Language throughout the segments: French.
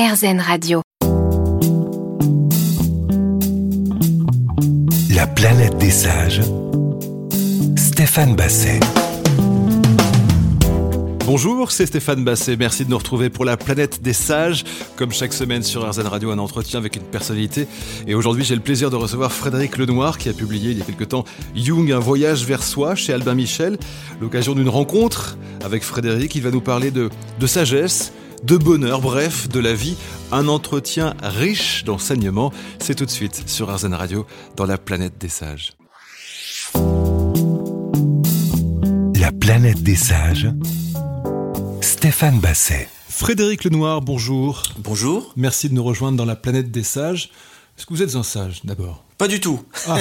RZN Radio. La planète des sages. Stéphane Basset. Bonjour, c'est Stéphane Basset. Merci de nous retrouver pour la planète des sages. Comme chaque semaine sur RZN Radio, un entretien avec une personnalité. Et aujourd'hui, j'ai le plaisir de recevoir Frédéric Lenoir qui a publié il y a quelque temps Jung, un voyage vers soi chez Albin Michel. L'occasion d'une rencontre avec Frédéric. Il va nous parler de, de sagesse, de bonheur, bref, de la vie. Un entretien riche d'enseignements. C'est tout de suite sur RZN Radio dans la planète des sages. La planète des sages. Stéphane Basset. Frédéric Lenoir, bonjour. Bonjour. Merci de nous rejoindre dans la planète des sages. Est-ce que vous êtes un sage d'abord? Pas du tout. Ah,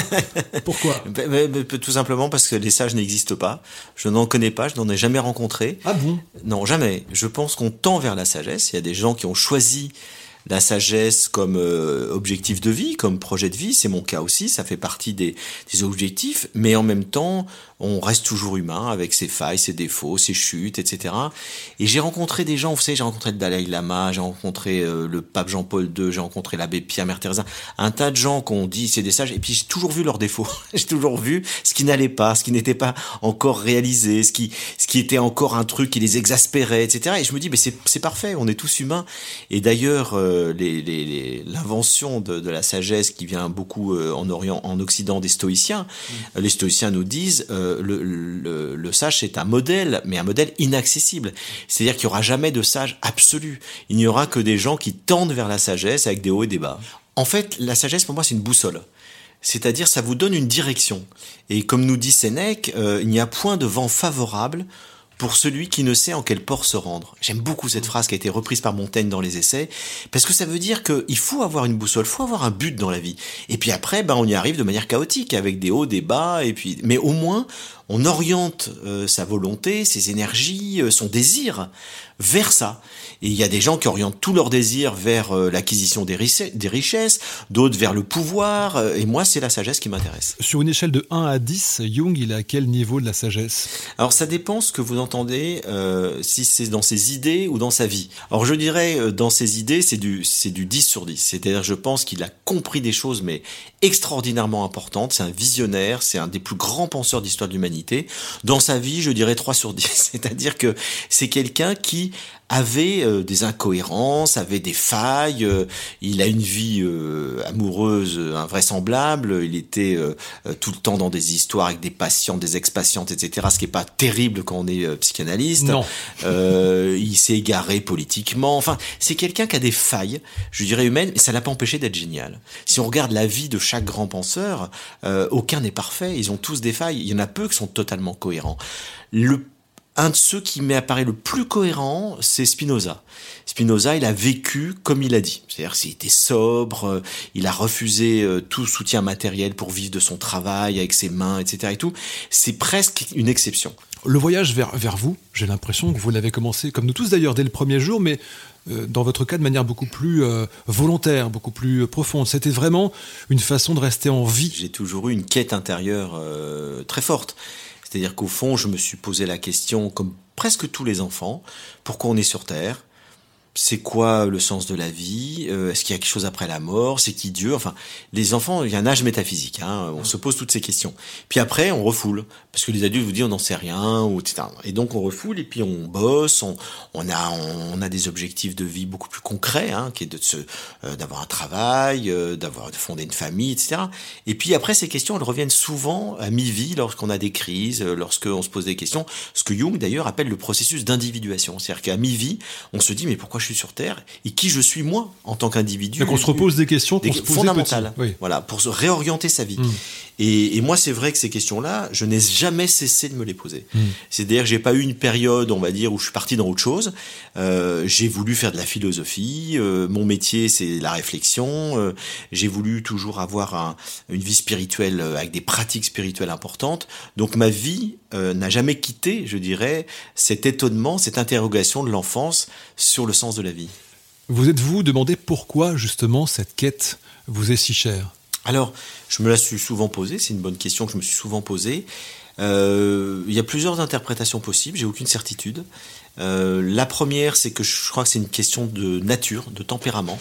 pourquoi Tout simplement parce que les sages n'existent pas. Je n'en connais pas, je n'en ai jamais rencontré. Ah bon? Non, jamais. Je pense qu'on tend vers la sagesse. Il y a des gens qui ont choisi la sagesse comme euh, objectif de vie, comme projet de vie. C'est mon cas aussi. Ça fait partie des, des objectifs. Mais en même temps, on reste toujours humain avec ses failles, ses défauts, ses chutes, etc. Et j'ai rencontré des gens, vous savez, j'ai rencontré le Dalai Lama, j'ai rencontré euh, le pape Jean-Paul II, j'ai rencontré l'abbé Pierre Mère un tas de gens qu'on dit c'est des sages, et puis j'ai toujours vu leurs défauts, j'ai toujours vu ce qui n'allait pas, ce qui n'était pas encore réalisé, ce qui, ce qui était encore un truc qui les exaspérait, etc. Et je me dis, mais c'est, c'est parfait, on est tous humains. Et d'ailleurs, euh, les, les, les, l'invention de, de, la sagesse qui vient beaucoup euh, en Orient, en Occident des stoïciens, mmh. les stoïciens nous disent, euh, le, sage c'est un modèle, mais un modèle inaccessible. C'est-à-dire qu'il n'y aura jamais de sage absolu. Il n'y aura que des gens qui tendent vers la sagesse avec des hauts et des bas. En fait, la sagesse pour moi c'est une boussole. C'est-à-dire ça vous donne une direction. Et comme nous dit Sénèque, euh, il n'y a point de vent favorable pour celui qui ne sait en quel port se rendre. J'aime beaucoup cette phrase qui a été reprise par Montaigne dans les essais, parce que ça veut dire qu'il faut avoir une boussole, il faut avoir un but dans la vie. Et puis après, ben, on y arrive de manière chaotique, avec des hauts, des bas, et puis, mais au moins, on oriente euh, sa volonté, ses énergies, euh, son désir vers ça. Et il y a des gens qui orientent tout leur désir vers euh, l'acquisition des, des, richesses, d'autres vers le pouvoir, euh, et moi c'est la sagesse qui m'intéresse. Sur une échelle de 1 à 10, Jung, il est à quel niveau de la sagesse? Alors ça dépend ce que vous entendez, euh, si c'est dans ses idées ou dans sa vie. Alors je dirais, euh, dans ses idées, c'est du, c'est du 10 sur 10. C'est-à-dire je pense qu'il a compris des choses, mais extraordinairement importantes. C'est un visionnaire, c'est un des plus grands penseurs d'histoire de l'humanité. Dans sa vie, je dirais 3 sur 10. C'est-à-dire que c'est quelqu'un qui avait euh, des incohérences, avait des failles, euh, il a une vie euh, amoureuse invraisemblable, il était euh, tout le temps dans des histoires avec des patients, des ex-patientes, etc., ce qui est pas terrible quand on est euh, psychanalyste. Non. il s'est égaré politiquement, enfin, c'est quelqu'un qui a des failles, je dirais humaines, mais ça l'a pas empêché d'être génial. Si on regarde la vie de chaque grand penseur, aucun n'est parfait, ils ont tous des failles, il y en a peu qui sont totalement cohérents. Le un de ceux qui m'apparaît le plus cohérent, c'est Spinoza. Spinoza, il a vécu comme il a dit. C'est-à-dire qu'il était sobre, il a refusé tout soutien matériel pour vivre de son travail avec ses mains, etc. Et tout. C'est presque une exception. Le voyage vers, vers vous, j'ai l'impression que vous l'avez commencé, comme nous tous d'ailleurs, dès le premier jour, mais euh, dans votre cas de manière beaucoup plus euh, volontaire, beaucoup plus profonde. C'était vraiment une façon de rester en vie. J'ai toujours eu une quête intérieure euh, très forte. C'est-à-dire qu'au fond, je me suis posé la question, comme presque tous les enfants, pourquoi on est sur Terre? C'est quoi le sens de la vie euh, Est-ce qu'il y a quelque chose après la mort C'est qui Dieu Enfin, les enfants, il y a un âge métaphysique. Hein, on se pose toutes ces questions. Puis après, on refoule parce que les adultes vous disent on n'en sait rien ou etc. Et donc on refoule et puis on bosse. On, on a on, a des objectifs de vie beaucoup plus concrets, hein, qui est de se euh, d'avoir un travail, euh, d'avoir de fonder une famille, etc. Et puis après ces questions, elles reviennent souvent à mi-vie lorsqu'on a des crises, lorsqu'on se pose des questions. Ce que Jung d'ailleurs appelle le processus d'individuation, c'est-à-dire qu'à mi-vie, on se dit mais pourquoi je suis sur Terre et qui je suis moi en tant qu'individu. Donc on se repose des questions se fondamentales, oui. voilà, pour se réorienter sa vie. Hmm. Mm. Et, et, moi, c'est vrai que ces questions-là, je n'ai jamais cessé de me les poser. Mm. C'est-à-dire que j'ai pas eu une période, on va dire, où je suis parti dans autre chose. Euh, j'ai voulu faire de la philosophie. Euh, mon métier, c'est la réflexion. Euh, j'ai voulu toujours avoir un, une vie spirituelle avec des pratiques spirituelles importantes. Donc ma vie euh, n'a jamais quitté, je dirais, cet étonnement, cette interrogation de l'enfance sur le sens de la vie. Vous êtes-vous demandé pourquoi justement cette quête vous est si chère? Alors, je me la suis souvent posée, c'est une bonne question que je me suis souvent posée. Euh, il y a plusieurs interprétations possibles, j'ai aucune certitude. Euh, la première, c'est que je crois que c'est une question de nature, de tempérament.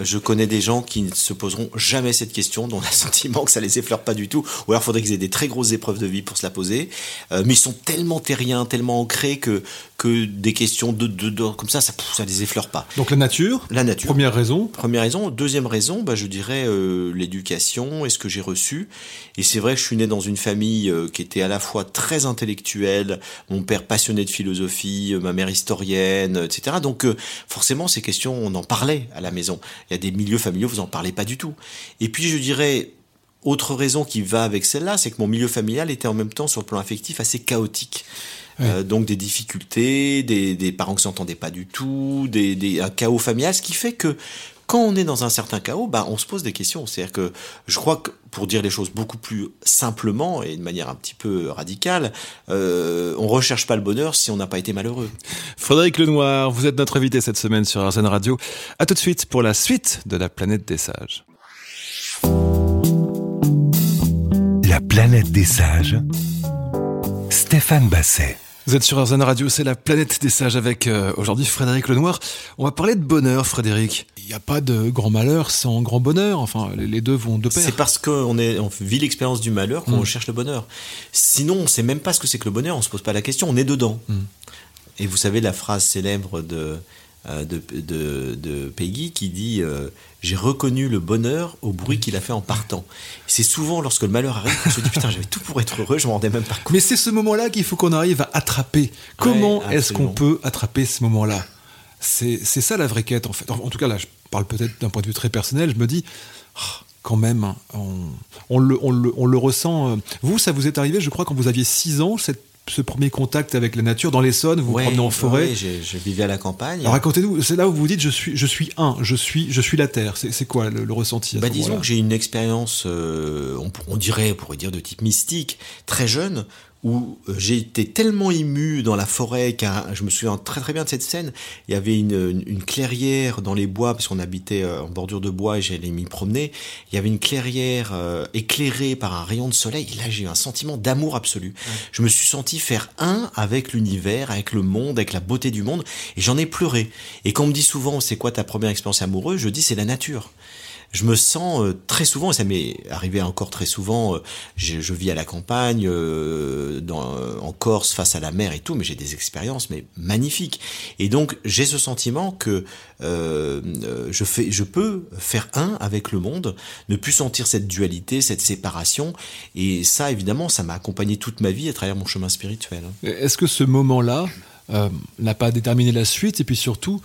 Je connais des gens qui ne se poseront jamais cette question, dont on a le sentiment que ça les effleure pas du tout, ou alors il faudrait qu'ils aient des très grosses épreuves de vie pour se la poser. Euh, mais ils sont tellement terriens, tellement ancrés que que des questions de, de, de comme ça, ça, ça les effleure pas. Donc la nature. La nature. Première raison. Première raison. Deuxième raison, bah, je dirais euh, l'éducation et ce que j'ai reçu. Et c'est vrai que je suis né dans une famille euh, qui était à la fois très intellectuelle, mon père passionné de philosophie, ma mère historienne, etc. Donc forcément, ces questions, on en parlait à la maison. Il y a des milieux familiaux, vous en parlez pas du tout. Et puis je dirais, autre raison qui va avec celle-là, c'est que mon milieu familial était en même temps, sur le plan affectif, assez chaotique. Euh, donc des difficultés, des, des parents qui s'entendaient pas du tout, des, des, un chaos familial, ce qui fait que quand on est dans un certain chaos, bah, on se pose des questions. C'est-à-dire que je crois que pour dire les choses beaucoup plus simplement et de manière un petit peu radicale, euh, on recherche pas le bonheur si on n'a pas été malheureux. Frédéric Lenoir, vous êtes notre invité cette semaine sur RZN Radio. À tout de suite pour la suite de la planète des sages. La planète des sages. Stéphane Basset. Vous êtes sur RZN Radio, c'est la planète des sages avec euh, aujourd'hui Frédéric Lenoir. On va parler de bonheur, Frédéric. Il n'y a pas de grand malheur sans grand bonheur. Enfin, les, deux vont de pair. C'est parce qu'on on vit l'expérience du malheur qu'on Mm. recherche le bonheur. Sinon, on sait même pas ce que c'est que le bonheur, on se pose pas la question, on est dedans. Mm. Et vous savez la phrase célèbre de, de, de, de Peggy qui dit euh, J'ai reconnu le bonheur au bruit qu'il a fait en partant. C'est souvent lorsque le malheur arrive qu'on se dit Putain, j'avais tout pour être heureux, je m'en rendais même pas compte. Mais c'est ce moment-là qu'il faut qu'on arrive à attraper. Comment Ouais, est-ce qu'on peut attraper ce moment-là? C'est ça la vraie quête en fait. En, en tout cas là, je parle peut-être d'un point de vue très personnel. Je me dis, ah, quand même, hein, on, on le, on, le, on le ressent. euh. Vous, ça vous est arrivé, je crois, quand vous aviez 6 ans, cette- ce premier contact avec la nature dans l'Essonne, vous vous promenez en forêt. j'ai- je vivais à la campagne. Alors racontez-nous, c'est là où vous vous dites je suis, je suis un, je suis, je suis la terre. C'est quoi le, le ressenti à Bah, disons que j'ai une expérience, euh, on, on dirait, on pourrait dire de type mystique, très jeune, où euh, j'ai été tellement ému dans la forêt, car je me souviens très très bien de cette scène. Il y avait une, une- une clairière dans les bois, parce qu'on habitait euh, en bordure de bois et j'allais m'y promener. Il y avait une clairière euh, éclairée par un rayon de soleil. Et là, j'ai eu un sentiment d'amour absolu. Je me suis senti faire un avec l'univers, avec le monde, avec la beauté du monde, et j'en ai pleuré. Et quand on me dit souvent, c'est quoi ta première expérience amoureuse, je dis c'est la nature je me sens euh, très souvent, et ça m'est arrivé encore très souvent, euh, je, je vis à la campagne, euh, dans, euh, en Corse, face à la mer et tout, mais j'ai des expériences mais magnifiques. Et donc j'ai ce sentiment que euh, je, fais, je peux faire un avec le monde, ne plus sentir cette dualité, cette séparation. Et ça, évidemment, ça m'a accompagné toute ma vie à travers mon chemin spirituel. hein. Est-ce que ce moment-là n'a pas déterminé la suite? Et puis surtout,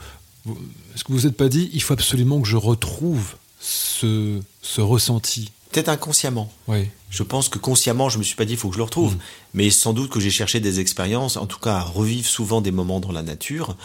est-ce que vous vous pas dit, il faut absolument que je retrouve ce, ce ressenti Peut-être inconsciemment. Oui. Je pense que consciemment, je me suis pas dit il faut que je le retrouve, Mm. mais sans doute que j'ai cherché des expériences, en tout cas à revivre souvent des moments dans la nature.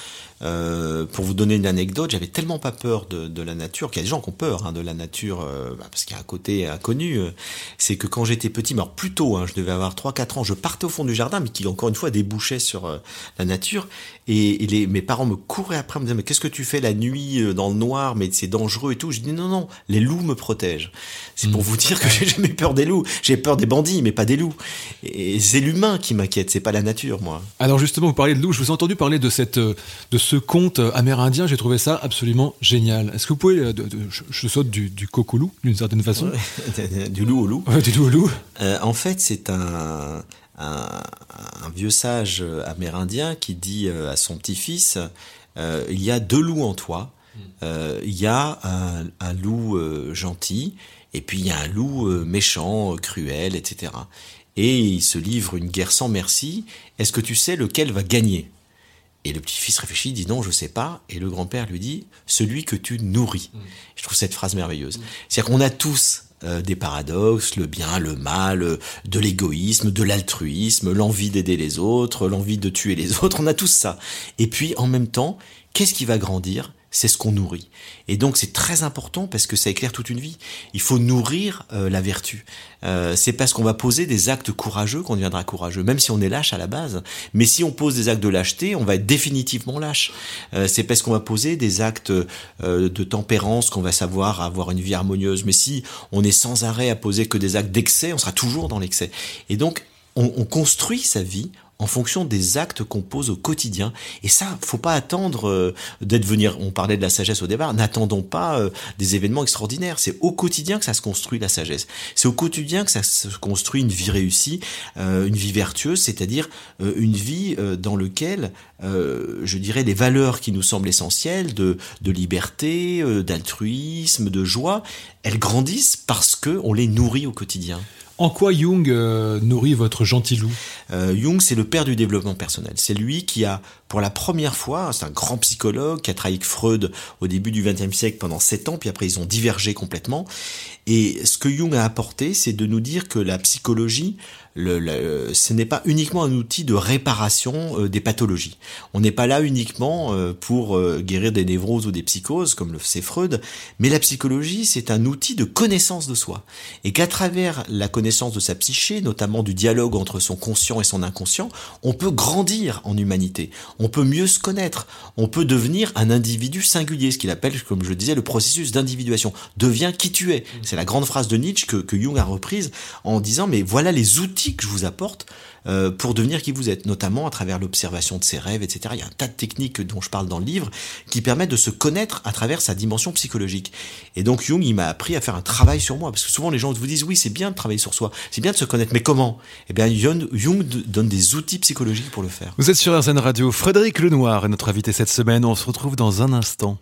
Euh, pour vous donner une anecdote, j'avais tellement pas peur de, de la nature qu'il y a des gens qui ont peur hein, de la nature euh, bah, parce qu'il y a un côté inconnu. euh, c'est que quand j'étais petit, mais alors plus tôt, hein, je devais avoir 3-4 ans, je partais au fond du jardin, mais qui encore une fois débouchait sur euh, la nature. Et, et les, mes parents me couraient après, me disaient mais qu'est-ce que tu fais la nuit euh, dans le noir, mais c'est dangereux et tout. Je dis non non, les loups me protègent. C'est pour Mm. vous dire que j'ai jamais eu peur des loups. J'ai peur des bandits, mais pas des loups. Et c'est l'humain qui m'inquiète, c'est pas la nature, moi. Alors justement, vous parlez de loup. Je vous ai entendu parler de cette, euh, de ce conte euh, amérindien. J'ai trouvé ça absolument génial. Est-ce que vous pouvez, euh, de- de- je, je saute du, du coq au loup d'une certaine façon, du loup au loup. Ouais, du loup au loup. Euh, en fait, c'est un, un, un vieux sage amérindien qui dit à son petit-fils euh, Il y a deux loups en toi. Euh, il y a un, un loup euh, gentil et puis il y a un loup euh, méchant, cruel, etc. Et il se livre une guerre sans merci. Est-ce que tu sais lequel va gagner? Et le petit-fils réfléchit, dit non, je sais pas. Et le grand-père lui dit celui que tu nourris. Je trouve cette phrase merveilleuse. C'est-à-dire qu'on a tous euh, des paradoxes, le bien, le mal, de l'égoïsme, de l'altruisme, l'envie d'aider les autres, l'envie de tuer les autres, on a tous ça. Et puis en même temps, qu'est-ce qui va grandir? C'est ce qu'on nourrit. Et donc c'est très important parce que ça éclaire toute une vie. Il faut nourrir euh, la vertu. Euh, c'est parce qu'on va poser des actes courageux qu'on deviendra courageux, même si on est lâche à la base. Mais si on pose des actes de lâcheté, on va être définitivement lâche. Euh, c'est parce qu'on va poser des actes euh, de tempérance qu'on va savoir avoir une vie harmonieuse. Mais si on est sans arrêt à poser que des actes d'excès, on sera toujours dans l'excès. Et donc on, on construit sa vie en fonction des actes qu'on pose au quotidien. Et ça, faut pas attendre euh, d'être venir. On parlait de la sagesse au départ. N'attendons pas euh, des événements extraordinaires. C'est au quotidien que ça se construit la sagesse. C'est au quotidien que ça se construit une vie réussie, euh, une vie vertueuse, c'est-à-dire une vie dans laquelle, je dirais, les valeurs qui nous semblent essentielles de, de liberté, d'altruisme, de joie, elles grandissent parce que on les nourrit au quotidien. En quoi Jung euh, nourrit votre gentilou euh, Jung, c'est le père du développement personnel. C'est lui qui a, pour la première fois, c'est un grand psychologue qui a travaillé avec Freud au début du XXe siècle pendant sept ans, puis après ils ont divergé complètement. Et ce que Jung a apporté, c'est de nous dire que la psychologie, ce n'est pas uniquement un outil de réparation euh, des pathologies. On n'est pas là uniquement euh, pour euh, guérir des névroses ou des psychoses, comme le fait Freud, mais la psychologie, c'est un outil de connaissance de soi. Et qu'à travers la connaissance de sa psyché, notamment du dialogue entre son conscient et son inconscient, on peut grandir en humanité, on peut mieux se connaître, on peut devenir un individu singulier, ce qu'il appelle, comme je le disais, le processus d'individuation. Deviens qui tu es. C'est la grande phrase de Nietzsche que Jung a reprise en disant, mais voilà les outils que je vous apporte euh, pour devenir qui vous êtes, notamment à travers l'observation de ses rêves, etc. Il y a un tas de techniques dont je parle dans le livre qui permettent de se connaître à travers sa dimension psychologique. Et donc Jung, il m'a appris à faire un travail sur moi, parce que souvent les gens vous disent oui, c'est bien de travailler sur soi, c'est bien de se connaître, mais comment? Eh bien, Jung donne des outils psychologiques pour le faire. Vous êtes sur RZN Radio, Frédéric Lenoir est notre invité cette semaine. On se retrouve dans un instant.